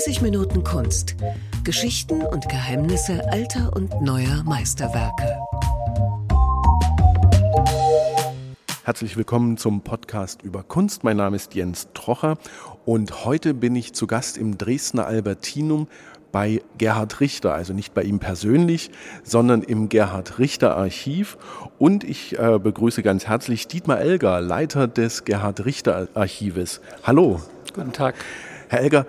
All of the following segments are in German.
30 Minuten Kunst. Geschichten und Geheimnisse alter und neuer Meisterwerke. Herzlich willkommen zum Podcast über Kunst. Mein Name ist Jens Trocher und heute bin ich zu Gast im Dresdner Albertinum bei Gerhard Richter, also nicht bei ihm persönlich, sondern im Gerhard Richter Archiv. Und ich äh, begrüße ganz herzlich Dietmar Elger, Leiter des Gerhard Richter Archives. Hallo. Guten Tag. Herr Elger,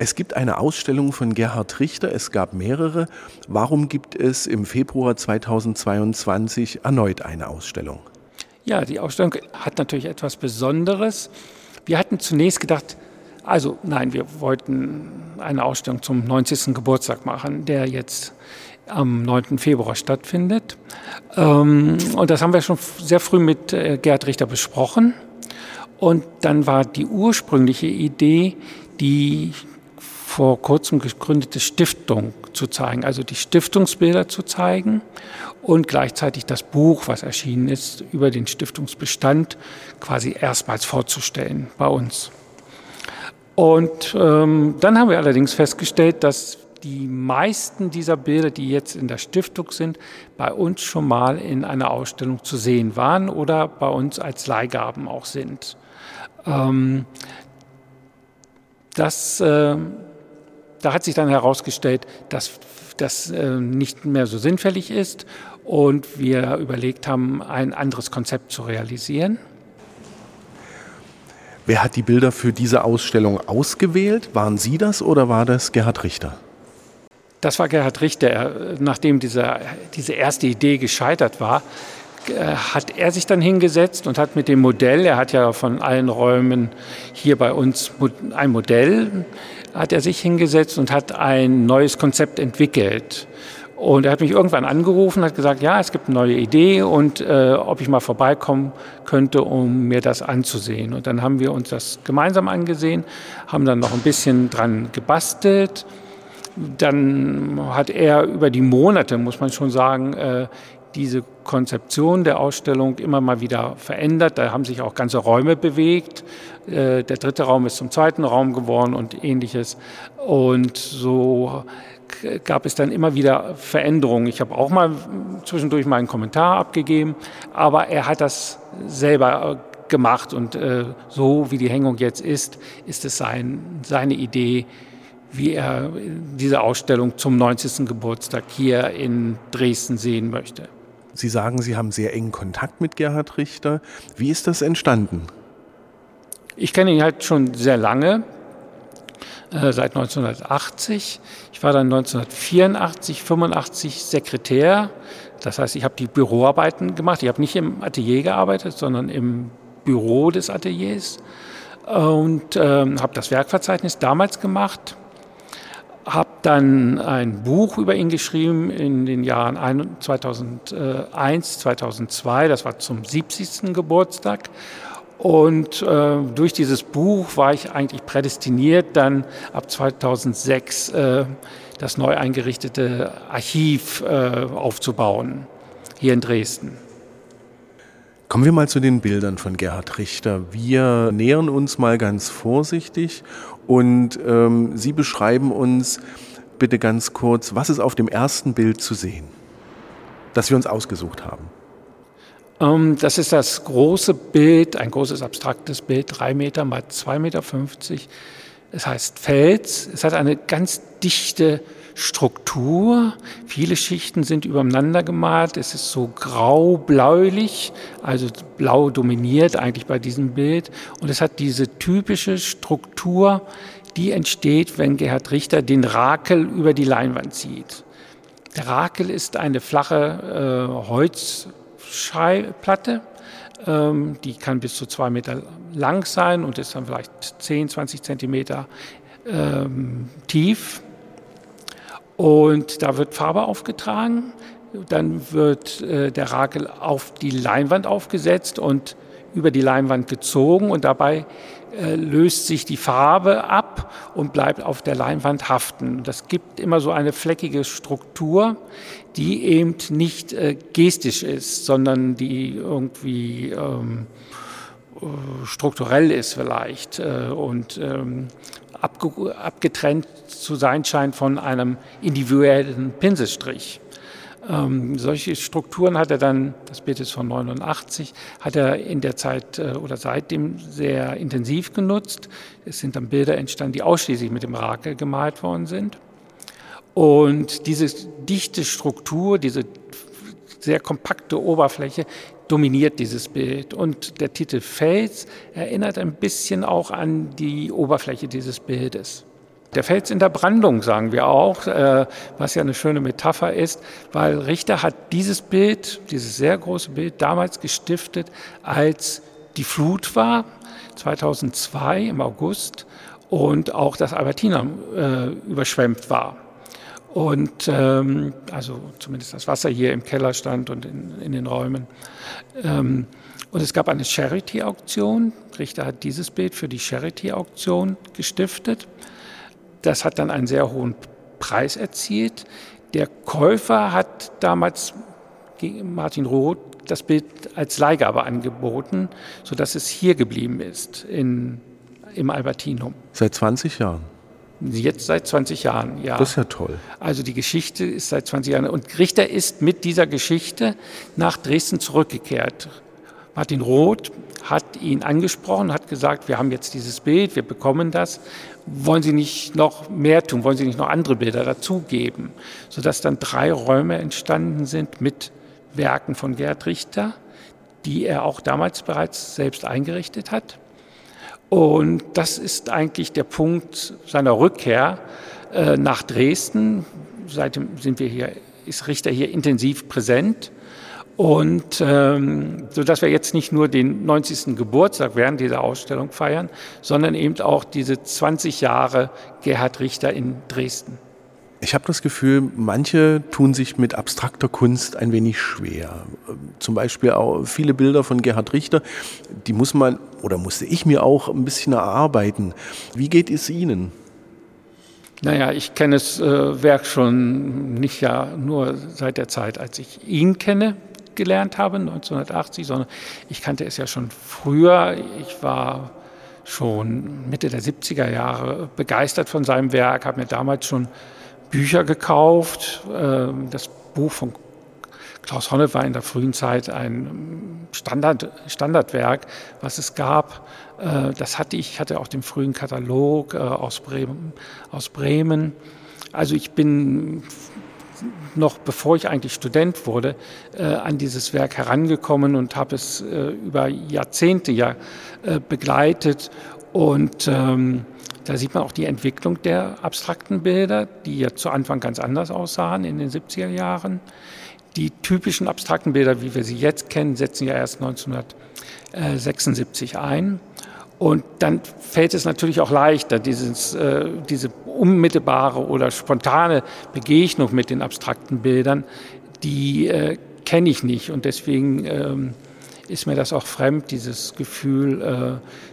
es gibt eine Ausstellung von Gerhard Richter, es gab mehrere. Warum gibt es im Februar 2022 erneut eine Ausstellung? Ja, die Ausstellung hat natürlich etwas Besonderes. Wir hatten zunächst gedacht, also nein, wir wollten eine Ausstellung zum 90. Geburtstag machen, der jetzt am 9. Februar stattfindet. Ähm, und das haben wir schon sehr früh mit äh, Gerd Richter besprochen. Und dann war die ursprüngliche Idee, die vor kurzem gegründete Stiftung zu zeigen, also die Stiftungsbilder zu zeigen und gleichzeitig das Buch, was erschienen ist, über den Stiftungsbestand quasi erstmals vorzustellen bei uns. Und ähm, dann haben wir allerdings festgestellt, dass die meisten dieser Bilder, die jetzt in der Stiftung sind, bei uns schon mal in einer Ausstellung zu sehen waren oder bei uns als Leihgaben auch sind. Ähm, das, äh, da hat sich dann herausgestellt, dass das äh, nicht mehr so sinnfällig ist und wir überlegt haben, ein anderes Konzept zu realisieren. Wer hat die Bilder für diese Ausstellung ausgewählt? Waren Sie das oder war das Gerhard Richter? Das war Gerhard Richter. Nachdem diese, diese erste Idee gescheitert war, hat er sich dann hingesetzt und hat mit dem Modell, er hat ja von allen Räumen hier bei uns ein Modell, hat er sich hingesetzt und hat ein neues Konzept entwickelt. Und er hat mich irgendwann angerufen, hat gesagt, ja, es gibt eine neue Idee und äh, ob ich mal vorbeikommen könnte, um mir das anzusehen. Und dann haben wir uns das gemeinsam angesehen, haben dann noch ein bisschen dran gebastelt. Dann hat er über die Monate, muss man schon sagen, äh, diese Konzeption der Ausstellung immer mal wieder verändert. Da haben sich auch ganze Räume bewegt. Äh, der dritte Raum ist zum zweiten Raum geworden und ähnliches. Und so gab es dann immer wieder Veränderungen. Ich habe auch mal zwischendurch mal einen Kommentar abgegeben, aber er hat das selber äh, gemacht und äh, so wie die Hängung jetzt ist, ist es sein, seine Idee, wie er diese Ausstellung zum 90. Geburtstag hier in Dresden sehen möchte. Sie sagen, Sie haben sehr engen Kontakt mit Gerhard Richter. Wie ist das entstanden? Ich kenne ihn halt schon sehr lange. Äh, seit 1980. Ich war dann 1984, 85 Sekretär. Das heißt, ich habe die Büroarbeiten gemacht. Ich habe nicht im Atelier gearbeitet, sondern im Büro des Ateliers und ähm, habe das Werkverzeichnis damals gemacht. Habe dann ein Buch über ihn geschrieben in den Jahren 2001, 2002. Das war zum 70. Geburtstag und äh, durch dieses Buch war ich eigentlich prädestiniert, dann ab 2006 äh, das neu eingerichtete Archiv äh, aufzubauen, hier in Dresden. Kommen wir mal zu den Bildern von Gerhard Richter. Wir nähern uns mal ganz vorsichtig und ähm, Sie beschreiben uns bitte ganz kurz, was ist auf dem ersten Bild zu sehen, das wir uns ausgesucht haben. Ähm, das ist das große Bild, ein großes abstraktes Bild, drei Meter mal zwei Meter. fünfzig. Es heißt Fels. Es hat eine ganz dichte Struktur. Viele Schichten sind übereinander gemalt. Es ist so grau-bläulich, also blau dominiert eigentlich bei diesem Bild. Und es hat diese typische Struktur, die entsteht, wenn Gerhard Richter den Rakel über die Leinwand zieht. Der Rakel ist eine flache äh, Holz Schallplatte. Ähm, die kann bis zu zwei Meter lang sein und ist dann vielleicht 10, 20 Zentimeter ähm, tief. Und da wird Farbe aufgetragen. Dann wird äh, der Rakel auf die Leinwand aufgesetzt und über die Leinwand gezogen und dabei äh, löst sich die Farbe ab und bleibt auf der Leinwand haften. Das gibt immer so eine fleckige Struktur, die eben nicht äh, gestisch ist, sondern die irgendwie ähm, strukturell ist vielleicht äh, und ähm, abgetrennt zu sein scheint von einem individuellen Pinselstrich. Ähm, solche Strukturen hat er dann, das Bild ist von 89, hat er in der Zeit äh, oder seitdem sehr intensiv genutzt. Es sind dann Bilder entstanden, die ausschließlich mit dem Rakel gemalt worden sind. Und diese dichte Struktur, diese sehr kompakte Oberfläche dominiert dieses Bild. Und der Titel Fels erinnert ein bisschen auch an die Oberfläche dieses Bildes. Der Fels in der Brandung, sagen wir auch, äh, was ja eine schöne Metapher ist, weil Richter hat dieses Bild, dieses sehr große Bild, damals gestiftet, als die Flut war, 2002 im August, und auch das Albertinum äh, überschwemmt war. Und ähm, also zumindest das Wasser hier im Keller stand und in, in den Räumen. Ähm, und es gab eine Charity-Auktion. Richter hat dieses Bild für die Charity-Auktion gestiftet. Das hat dann einen sehr hohen Preis erzielt. Der Käufer hat damals Martin Roth das Bild als Leihgabe angeboten, sodass es hier geblieben ist in, im Albertinum. Seit 20 Jahren? Jetzt seit 20 Jahren, ja. Das ist ja toll. Also die Geschichte ist seit 20 Jahren. Und Richter ist mit dieser Geschichte nach Dresden zurückgekehrt. Martin Roth hat ihn angesprochen, hat gesagt, wir haben jetzt dieses Bild, wir bekommen das. Wollen Sie nicht noch mehr tun? Wollen Sie nicht noch andere Bilder dazugeben? Sodass dann drei Räume entstanden sind mit Werken von Gerd Richter, die er auch damals bereits selbst eingerichtet hat. Und das ist eigentlich der Punkt seiner Rückkehr äh, nach Dresden. Seitdem sind wir hier, ist Richter hier intensiv präsent. Und ähm, so dass wir jetzt nicht nur den 90. Geburtstag während dieser Ausstellung feiern, sondern eben auch diese 20 Jahre Gerhard Richter in Dresden. Ich habe das Gefühl, manche tun sich mit abstrakter Kunst ein wenig schwer. Zum Beispiel auch viele Bilder von Gerhard Richter, die muss man oder musste ich mir auch ein bisschen erarbeiten. Wie geht es Ihnen? Naja, ich kenne das äh, Werk schon nicht ja nur seit der Zeit, als ich ihn kenne, gelernt habe, 1980, sondern ich kannte es ja schon früher. Ich war schon Mitte der 70er Jahre begeistert von seinem Werk, habe mir damals schon Bücher gekauft. Ähm, das Buch von Klaus Honne war in der frühen Zeit ein Standard, Standardwerk, was es gab. Äh, das hatte ich, hatte auch den frühen Katalog äh, aus Bremen. Aus Bremen. Also ich bin noch bevor ich eigentlich Student wurde, äh, an dieses Werk herangekommen und habe es über Jahrzehnte ja begleitet und ähm, da sieht man auch die Entwicklung der abstrakten Bilder, die ja zu Anfang ganz anders aussahen in den 70er Jahren. Die typischen abstrakten Bilder, wie wir sie jetzt kennen, setzen ja erst 1976 ein. Und dann fällt es natürlich auch leichter, dieses, äh, diese unmittelbare oder spontane Begegnung mit den abstrakten Bildern, die äh, kenne ich nicht. Und deswegen ähm, ist mir das auch fremd, dieses Gefühl, äh,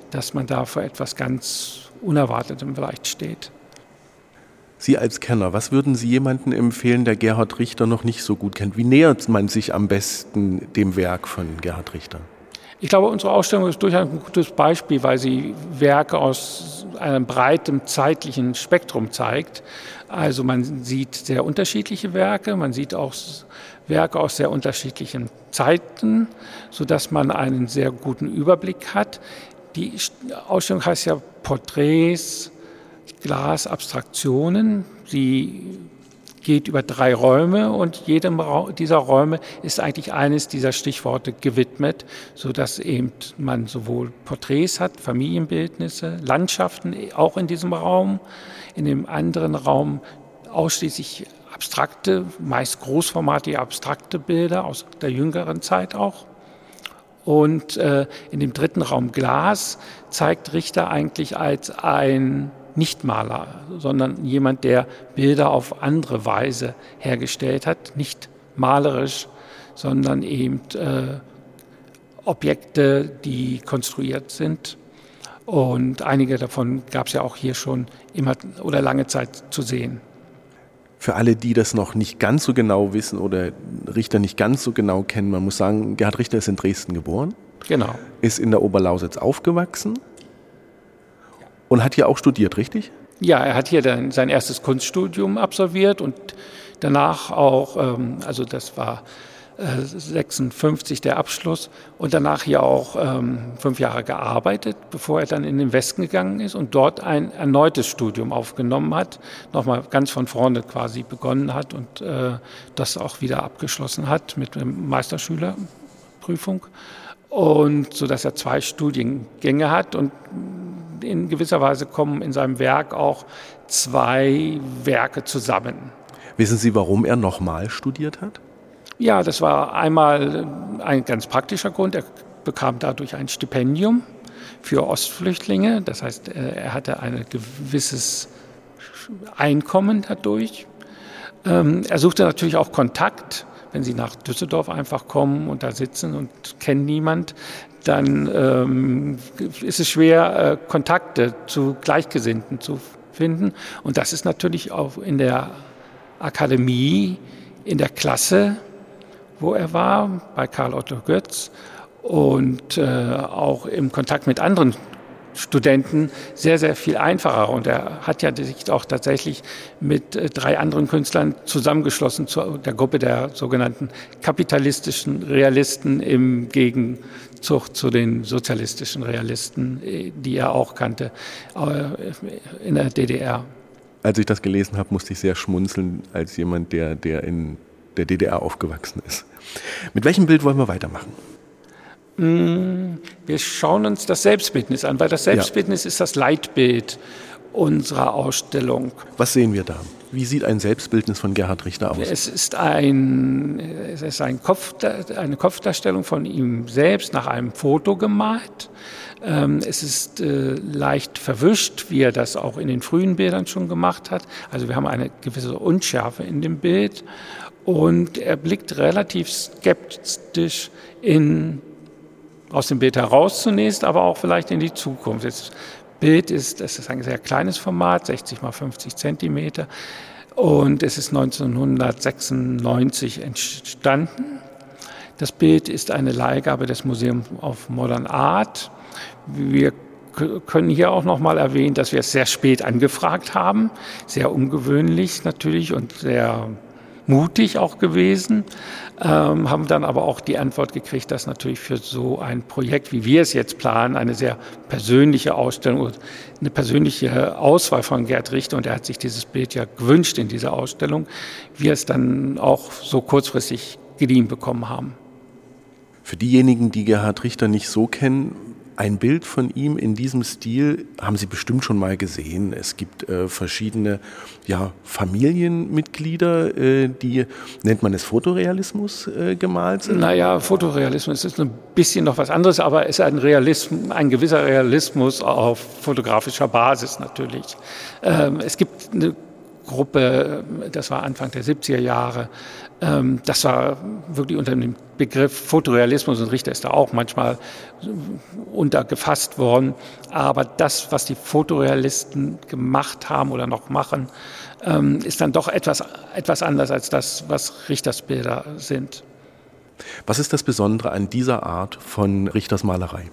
dass man da vor etwas ganz Unerwartetem vielleicht steht. Sie als Kenner, was würden Sie jemandem empfehlen, der Gerhard Richter noch nicht so gut kennt? Wie nähert man sich am besten dem Werk von Gerhard Richter? Ich glaube, unsere Ausstellung ist durchaus ein gutes Beispiel, weil sie Werke aus einem breiten zeitlichen Spektrum zeigt. Also man sieht sehr unterschiedliche Werke, man sieht auch Werke aus sehr unterschiedlichen Zeiten, sodass man einen sehr guten Überblick hat. Die Ausstellung heißt ja Porträts, Glas, Abstraktionen. Sie geht über drei Räume und jedem dieser Räume ist eigentlich eines dieser Stichworte gewidmet, sodass eben man sowohl Porträts hat, Familienbildnisse, Landschaften auch in diesem Raum, in dem anderen Raum ausschließlich abstrakte, meist großformatige abstrakte Bilder aus der jüngeren Zeit auch. Und äh, in dem dritten Raum Glas zeigt Richter eigentlich als ein Nichtmaler, sondern jemand, der Bilder auf andere Weise hergestellt hat, nicht malerisch, sondern eben äh, Objekte, die konstruiert sind. Und einige davon gab es ja auch hier schon immer oder lange Zeit zu sehen. Für alle, die das noch nicht ganz so genau wissen oder Richter nicht ganz so genau kennen, man muss sagen, Gerhard Richter ist in Dresden geboren. Genau. Ist in der Oberlausitz aufgewachsen und hat hier auch studiert, richtig? Ja, er hat hier dann sein erstes Kunststudium absolviert und danach auch, ähm, also das war 56 der Abschluss und danach hier auch ähm, fünf Jahre gearbeitet, bevor er dann in den Westen gegangen ist und dort ein erneutes Studium aufgenommen hat, nochmal ganz von vorne quasi begonnen hat und äh, das auch wieder abgeschlossen hat mit Meisterschülerprüfung und so dass er zwei Studiengänge hat und in gewisser Weise kommen in seinem Werk auch zwei Werke zusammen. Wissen Sie, warum er nochmal studiert hat? Ja, das war einmal ein ganz praktischer Grund. Er bekam dadurch ein Stipendium für Ostflüchtlinge. Das heißt, äh, er hatte ein gewisses Einkommen dadurch. Ähm, er suchte natürlich auch Kontakt. Wenn Sie nach Düsseldorf einfach kommen und da sitzen und kennen niemand, dann ähm, ist es schwer, äh, Kontakte zu Gleichgesinnten zu finden. Und das ist natürlich auch in der Akademie, in der Klasse wo er war, bei Karl Otto Götz und äh, auch im Kontakt mit anderen Studenten sehr, sehr viel einfacher. Und er hat ja sich auch tatsächlich mit äh, drei anderen Künstlern zusammengeschlossen zu der Gruppe der sogenannten kapitalistischen Realisten im Gegenzug zu den sozialistischen Realisten, äh, die er auch kannte äh, in der DDR. Als ich das gelesen habe, musste ich sehr schmunzeln als jemand, der, der in der DDR aufgewachsen ist. Mit welchem Bild wollen wir weitermachen? Mm, wir schauen uns das Selbstbildnis an, weil das Selbstbildnis ja. ist das Leitbild unserer Ausstellung. Was sehen wir da? Wie sieht ein Selbstbildnis von Gerhard Richter aus? Es ist, ein, es ist ein Kopf, eine Kopfdarstellung von ihm selbst nach einem Foto gemalt. Ähm, es ist äh, leicht verwischt, wie er das auch in den frühen Bildern schon gemacht hat. Also wir haben eine gewisse Unschärfe in dem Bild und er blickt relativ skeptisch in, aus dem Bild heraus zunächst, aber auch vielleicht in die Zukunft. Das Bild ist, das ist ein sehr kleines Format, 60 mal 50 Zentimeter. Und es ist 1996 entstanden. Das Bild ist eine Leihgabe des Museums of Modern Art. Wir können hier auch noch mal erwähnen, dass wir es sehr spät angefragt haben. Sehr ungewöhnlich natürlich und sehr mutig auch gewesen, ähm, haben dann aber auch die Antwort gekriegt, dass natürlich für so ein Projekt, wie wir es jetzt planen, eine sehr persönliche Ausstellung, eine persönliche Auswahl von Gerd Richter, und er hat sich dieses Bild ja gewünscht in dieser Ausstellung, wir es dann auch so kurzfristig geliehen bekommen haben. Für diejenigen, die Gerhard Richter nicht so kennen, ein Bild von ihm in diesem Stil haben Sie bestimmt schon mal gesehen. Es gibt äh, verschiedene ja, Familienmitglieder, äh, die, nennt man es Fotorealismus, äh, gemalt sind? Naja, Fotorealismus ist ein bisschen noch was anderes, aber es ist ein, Realismus, ein gewisser Realismus auf fotografischer Basis natürlich. Ähm, es gibt eine Gruppe, das war Anfang der 70er Jahre, ähm, das war wirklich unter dem Begriff Fotorealismus und Richter ist da auch manchmal untergefasst worden. Aber das, was die Fotorealisten gemacht haben oder noch machen, ähm, ist dann doch etwas, etwas anders als das, was Richters Bilder sind. Was ist das Besondere an dieser Art von Richters Malerei?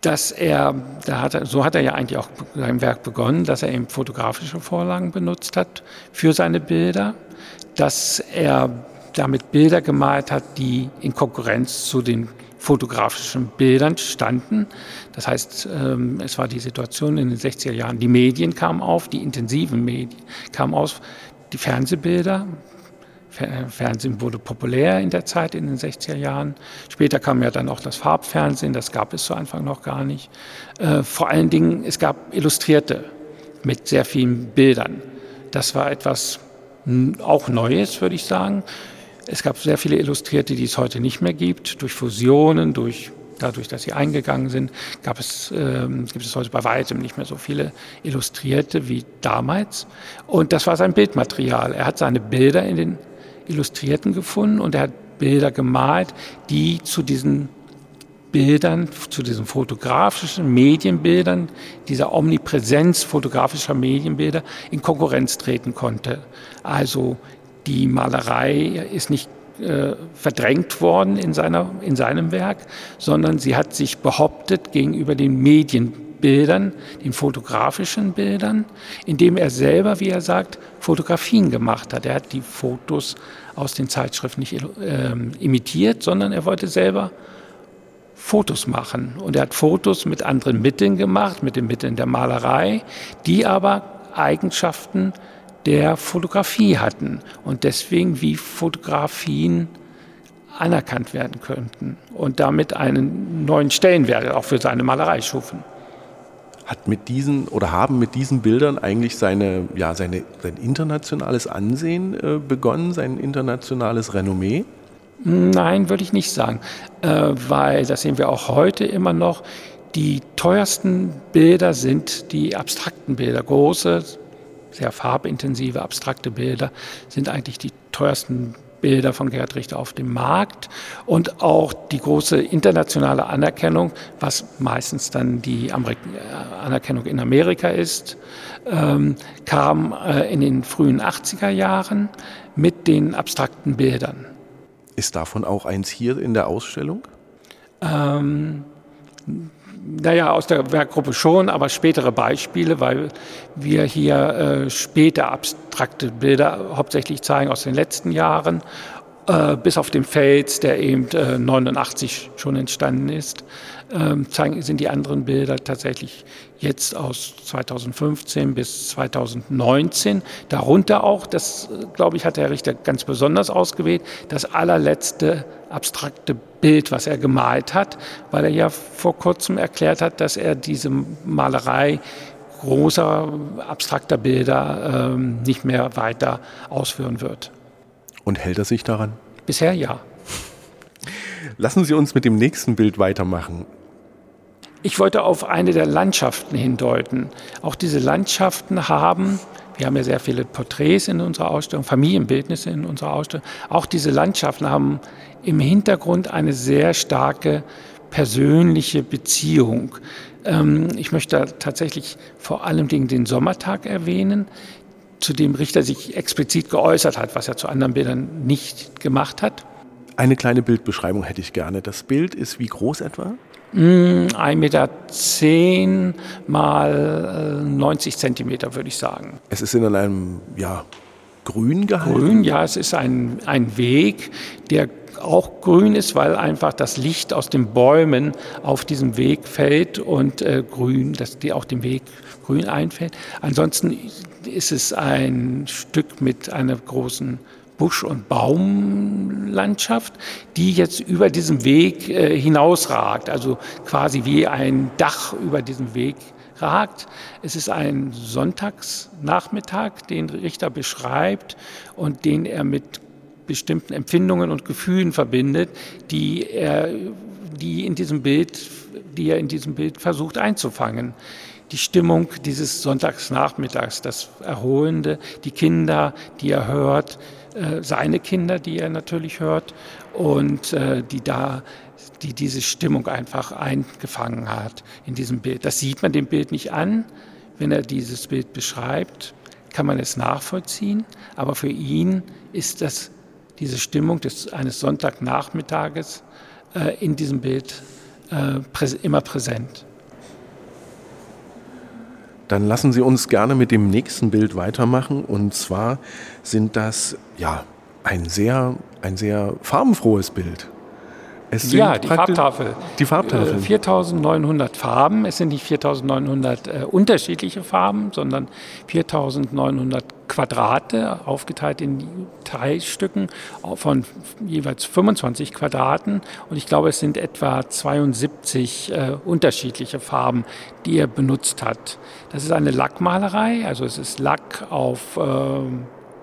Dass er, da hat er, so hat er ja eigentlich auch sein Werk begonnen, dass er eben fotografische Vorlagen benutzt hat für seine Bilder, dass er damit Bilder gemalt hat, die in Konkurrenz zu den fotografischen Bildern standen. Das heißt, ähm, es war die Situation in den 60er Jahren, die Medien kamen auf, die intensiven Medien kamen auf, die Fernsehbilder, Fernsehen wurde populär in der Zeit, in den 60er Jahren. Später kam ja dann auch das Farbfernsehen, das gab es zu Anfang noch gar nicht. Äh, vor allen Dingen, es gab Illustrierte mit sehr vielen Bildern. Das war etwas auch Neues, würde ich sagen. Es gab sehr viele Illustrierte, die es heute nicht mehr gibt, durch Fusionen, durch dadurch, dass sie eingegangen sind, gab es, äh, gibt es heute bei weitem nicht mehr so viele Illustrierte wie damals. Und das war sein Bildmaterial. Er hat seine Bilder in den Illustrierten gefunden und er hat Bilder gemalt, die zu diesen Bildern, zu diesen fotografischen Medienbildern, dieser Omnipräsenz fotografischer Medienbilder in Konkurrenz treten konnte. Also die Malerei ist nicht verdrängt worden in, seiner, in seinem Werk, sondern sie hat sich behauptet gegenüber den Medienbildern, den fotografischen Bildern, indem er selber, wie er sagt, Fotografien gemacht hat. Er hat die Fotos aus den Zeitschriften nicht äh, imitiert, sondern er wollte selber Fotos machen. Und er hat Fotos mit anderen Mitteln gemacht, mit den Mitteln der Malerei, die aber Eigenschaften der Fotografie hatten und deswegen wie Fotografien anerkannt werden könnten und damit einen neuen Stellenwert auch für seine Malerei schufen. Hat mit diesen oder haben mit diesen Bildern eigentlich seine, ja, seine, sein internationales Ansehen äh, begonnen, sein internationales Renommee? Nein, würde ich nicht sagen, äh, weil das sehen wir auch heute immer noch. Die teuersten Bilder sind die abstrakten Bilder, große, sehr farbintensive, abstrakte Bilder sind eigentlich die teuersten Bilder von Gerhard Richter auf dem Markt und auch die große internationale Anerkennung, was meistens dann die Amerik Anerkennung in Amerika ist, ähm, kam äh, in den frühen 80er Jahren mit den abstrakten Bildern. Ist davon auch eins hier in der Ausstellung? Ähm, naja, aus der Werkgruppe schon, aber spätere Beispiele, weil wir hier äh, später abstrakte Bilder hauptsächlich zeigen aus den letzten Jahren, äh, bis auf den Fels, der eben äh, 89 schon entstanden ist, ähm, zeigen, sind die anderen Bilder tatsächlich jetzt aus 2015 bis 2019. Darunter auch, das glaube ich, hat der Richter ganz besonders ausgewählt, das allerletzte abstrakte Bild, was er gemalt hat, weil er ja vor kurzem erklärt hat, dass er diese Malerei großer abstrakter Bilder ähm, nicht mehr weiter ausführen wird. Und hält er sich daran? Bisher ja. Lassen Sie uns mit dem nächsten Bild weitermachen. Ich wollte auf eine der Landschaften hindeuten. Auch diese Landschaften haben, wir haben ja sehr viele Porträts in unserer Ausstellung, Familienbildnisse in unserer Ausstellung, auch diese Landschaften haben im Hintergrund eine sehr starke persönliche Beziehung. Ähm, ich möchte tatsächlich vor allem den Sommertag erwähnen, zu dem Richter sich explizit geäußert hat, was er zu anderen Bildern nicht gemacht hat. Eine kleine Bildbeschreibung hätte ich gerne. Das Bild ist wie groß etwa? 1,10 mm, Meter mal 90 äh, Zentimeter, würde ich sagen. Es ist in einem ja, grün gehalten? Grün, ja, es ist ein, ein Weg, der auch grün ist, weil einfach das Licht aus den Bäumen auf diesem Weg fällt und äh, grün, dass die auch dem Weg grün einfällt. Ansonsten ist es ein Stück mit einer großen Busch- und Baumlandschaft, die jetzt über diesen Weg äh, hinausragt, also quasi wie ein Dach über diesen Weg ragt. Es ist ein Sonntagsnachmittag, den Richter beschreibt und den er mit bestimmten Empfindungen und Gefühlen verbindet, die er, die in diesem Bild, die er in diesem Bild versucht einzufangen die Stimmung dieses Sonntagsnachmittags, das Erholende, die Kinder, die er hört, äh, seine Kinder, die er natürlich hört und äh, die da die diese Stimmung einfach eingefangen hat in diesem Bild. Das sieht man dem Bild nicht an, wenn er dieses Bild beschreibt, kann man es nachvollziehen, aber für ihn ist das diese Stimmung des, eines Sonntagnachmittages äh, in diesem Bild äh, prä immer präsent. Dann lassen Sie uns gerne mit dem nächsten Bild weitermachen. Und zwar sind das ja ein sehr, ein sehr farbenfrohes Bild. Ja, die Farbtafel. Die Farbtafel. 4900 äh, Farben. Es sind nicht 4900 äh, unterschiedliche Farben, sondern 4900 Quadrate, aufgeteilt in Teilstücken von jeweils 25 Quadraten. Und ich glaube, es sind etwa 72 äh, unterschiedliche Farben, die er benutzt hat. Das ist eine Lackmalerei, also es ist Lack auf äh,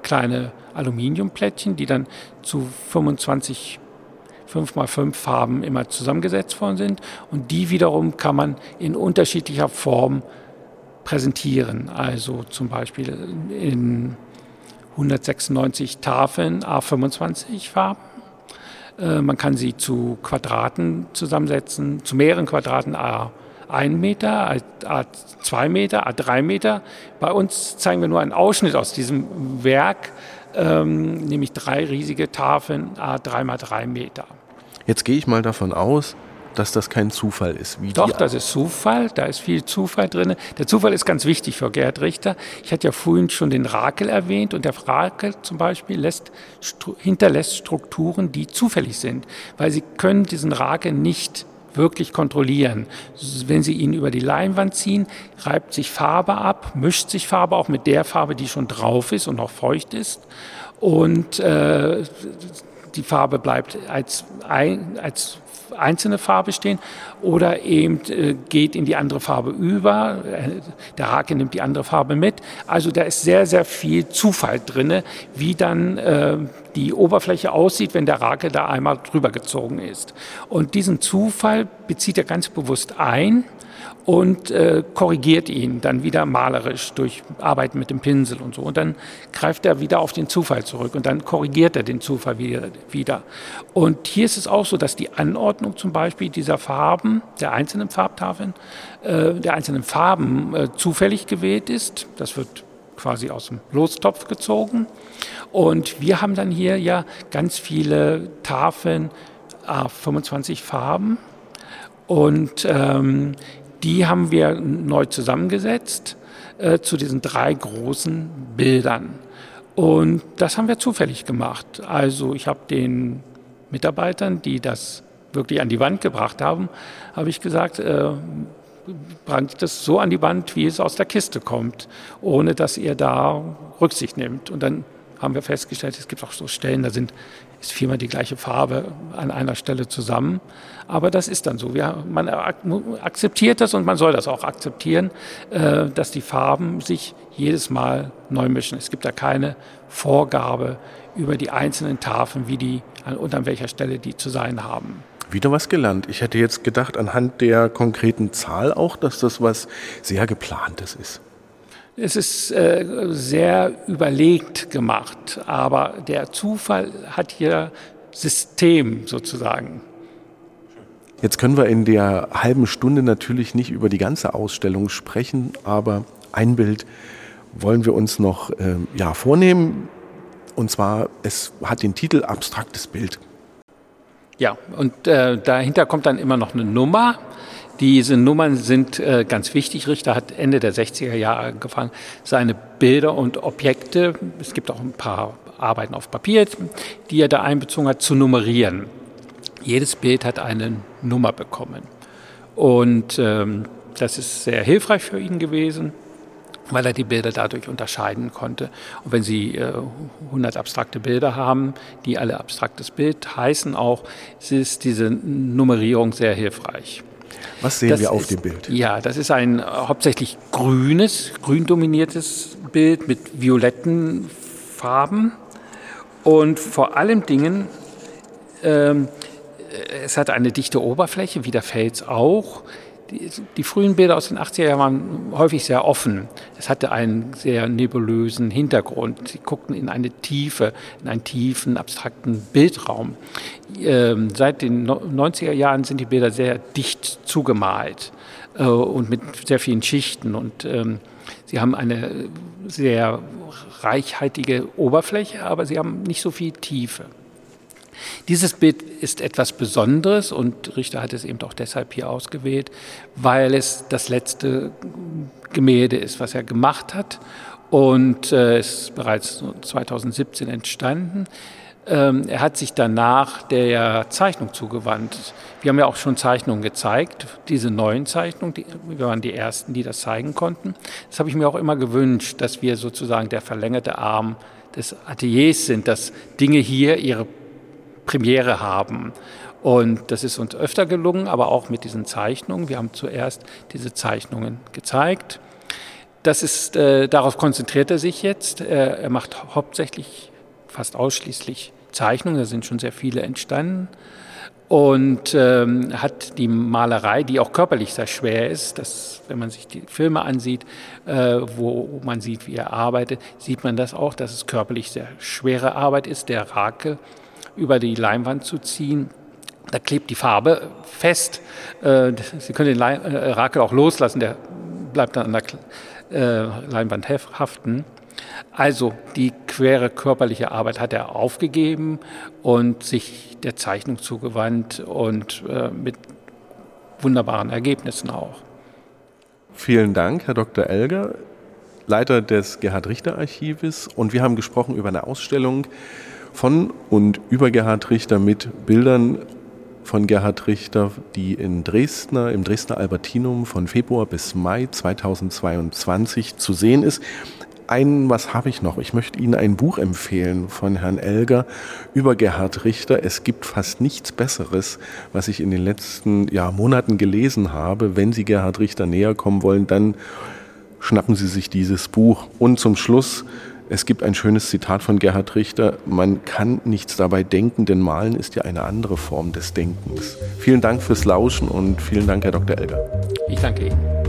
kleine Aluminiumplättchen, die dann zu 25 5 mal 5 Farben immer zusammengesetzt worden sind. Und die wiederum kann man in unterschiedlicher Form präsentieren. Also zum Beispiel in 196 Tafeln A25 Farben. Äh, man kann sie zu Quadraten zusammensetzen, zu mehreren Quadraten A 1 Meter, A 2 Meter, A 3 Meter. Bei uns zeigen wir nur einen Ausschnitt aus diesem Werk ähm, nämlich drei riesige Tafeln, a drei mal drei Meter. Jetzt gehe ich mal davon aus, dass das kein Zufall ist. Doch, das ist Zufall, da ist viel Zufall drin. Der Zufall ist ganz wichtig für Gerhard Richter. Ich hatte ja vorhin schon den Rakel erwähnt und der Rakel zum Beispiel lässt, hinterlässt Strukturen, die zufällig sind, weil sie können diesen Rakel nicht wirklich kontrollieren. Wenn Sie ihn über die Leinwand ziehen, reibt sich Farbe ab, mischt sich Farbe auch mit der Farbe, die schon drauf ist und noch feucht ist. Und äh, die Farbe bleibt als, als einzelne Farbe stehen oder eben äh, geht in die andere Farbe über. Äh, der Rake nimmt die andere Farbe mit. Also da ist sehr, sehr viel Zufall drin, wie dann äh, die Oberfläche aussieht, wenn der Rake da einmal drüber gezogen ist. Und diesen Zufall bezieht er ganz bewusst ein und äh, korrigiert ihn dann wieder malerisch durch Arbeiten mit dem Pinsel und so. Und dann greift er wieder auf den Zufall zurück und dann korrigiert er den Zufall wieder. Und hier ist es auch so, dass die Anordnung zum Beispiel dieser Farben, der einzelnen Farbtafeln, äh, der einzelnen Farben äh, zufällig gewählt ist. Das wird quasi aus dem Lostopf gezogen. Und wir haben dann hier ja ganz viele Tafeln, 25 Farben. Und ähm, die haben wir neu zusammengesetzt äh, zu diesen drei großen Bildern. Und das haben wir zufällig gemacht. Also ich habe den Mitarbeitern, die das wirklich an die Wand gebracht haben, habe ich gesagt, äh, bringt das so an die Wand, wie es aus der Kiste kommt, ohne dass ihr da Rücksicht nimmt. Und dann haben wir festgestellt, es gibt auch so Stellen, da sind, ist viermal die gleiche Farbe an einer Stelle zusammen. Aber das ist dann so. Wir, man akzeptiert das und man soll das auch akzeptieren, äh, dass die Farben sich jedes Mal neu mischen. Es gibt da keine Vorgabe über die einzelnen Tafeln, wie die und an welcher Stelle die zu sein haben. Wieder was gelernt. Ich hätte jetzt gedacht, anhand der konkreten Zahl auch, dass das was sehr geplantes ist. Es ist äh, sehr überlegt gemacht, aber der Zufall hat hier System sozusagen. Jetzt können wir in der halben Stunde natürlich nicht über die ganze Ausstellung sprechen, aber ein Bild wollen wir uns noch äh, ja, vornehmen. Und zwar, es hat den Titel Abstraktes Bild. Ja, und äh, dahinter kommt dann immer noch eine Nummer. Diese Nummern sind äh, ganz wichtig. Richter hat Ende der 60er Jahre angefangen, seine Bilder und Objekte, es gibt auch ein paar Arbeiten auf Papier, die er da einbezogen hat, zu nummerieren. Jedes Bild hat eine Nummer bekommen. Und ähm, das ist sehr hilfreich für ihn gewesen, weil er die Bilder dadurch unterscheiden konnte. Und wenn Sie äh, 100 abstrakte Bilder haben, die alle abstraktes Bild heißen auch, ist diese Nummerierung sehr hilfreich. Was sehen das wir auf ist, dem Bild? Ja, das ist ein äh, hauptsächlich grünes, grün dominiertes Bild mit violetten Farben und vor allem Dingen, ähm, es hat eine dichte Oberfläche, wie der Fels auch. Die, frühen Bilder aus den 80er Jahren waren häufig sehr offen. Es hatte einen sehr nebulösen Hintergrund. Sie guckten in eine Tiefe, in einen tiefen, abstrakten Bildraum. Ähm, seit den 90er Jahren sind die Bilder sehr dicht zugemalt äh, und mit sehr vielen Schichten. Und ähm, sie haben eine sehr reichhaltige Oberfläche, aber sie haben nicht so viel Tiefe. Dieses Bild ist etwas Besonderes und Richter hat es eben auch deshalb hier ausgewählt, weil es das letzte Gemälde ist, was er gemacht hat und äh, ist bereits 2017 entstanden. Ähm, er hat sich danach der Zeichnung zugewandt. Wir haben ja auch schon Zeichnungen gezeigt, diese neuen Zeichnungen, die, wir waren die Ersten, die das zeigen konnten. Das habe ich mir auch immer gewünscht, dass wir sozusagen der verlängerte Arm des Ateliers sind, dass Dinge hier ihre Premiere haben. Und das ist uns öfter gelungen, aber auch mit diesen Zeichnungen. Wir haben zuerst diese Zeichnungen gezeigt. Das ist, äh, darauf konzentriert er sich jetzt. Er, er macht hauptsächlich, fast ausschließlich Zeichnungen. Da sind schon sehr viele entstanden. Und ähm, hat die Malerei, die auch körperlich sehr schwer ist, das, wenn man sich die Filme ansieht, äh, wo man sieht, wie er arbeitet, sieht man das auch, dass es körperlich sehr schwere Arbeit ist. Der Rakel über die Leinwand zu ziehen. Da klebt die Farbe fest. Äh, Sie können den äh, Rakel auch loslassen, der bleibt dann an der äh, Leinwand haften. Also die quere körperliche Arbeit hat er aufgegeben und sich der Zeichnung zugewandt und mit wunderbaren Ergebnissen auch. Vielen Dank, Herr Dr. Elger, Leiter des Gerhard Richter Archives. Und wir haben gesprochen über eine Ausstellung von und über Gerhard Richter mit Bildern von Gerhard Richter, die in Dresdner, im Dresdner Albertinum von Februar bis Mai 2022 zu sehen ist. Ein, was habe ich noch? Ich möchte Ihnen ein Buch empfehlen von Herrn Elger über Gerhard Richter. Es gibt fast nichts Besseres, was ich in den letzten ja, Monaten gelesen habe. Wenn Sie Gerhard Richter näher kommen wollen, dann schnappen Sie sich dieses Buch. Und zum Schluss, es gibt ein schönes Zitat von Gerhard Richter. Man kann nichts dabei denken, denn Malen ist ja eine andere Form des Denkens. Vielen Dank fürs Lauschen und vielen Dank, Herr Dr. Elger. Ich danke Ihnen.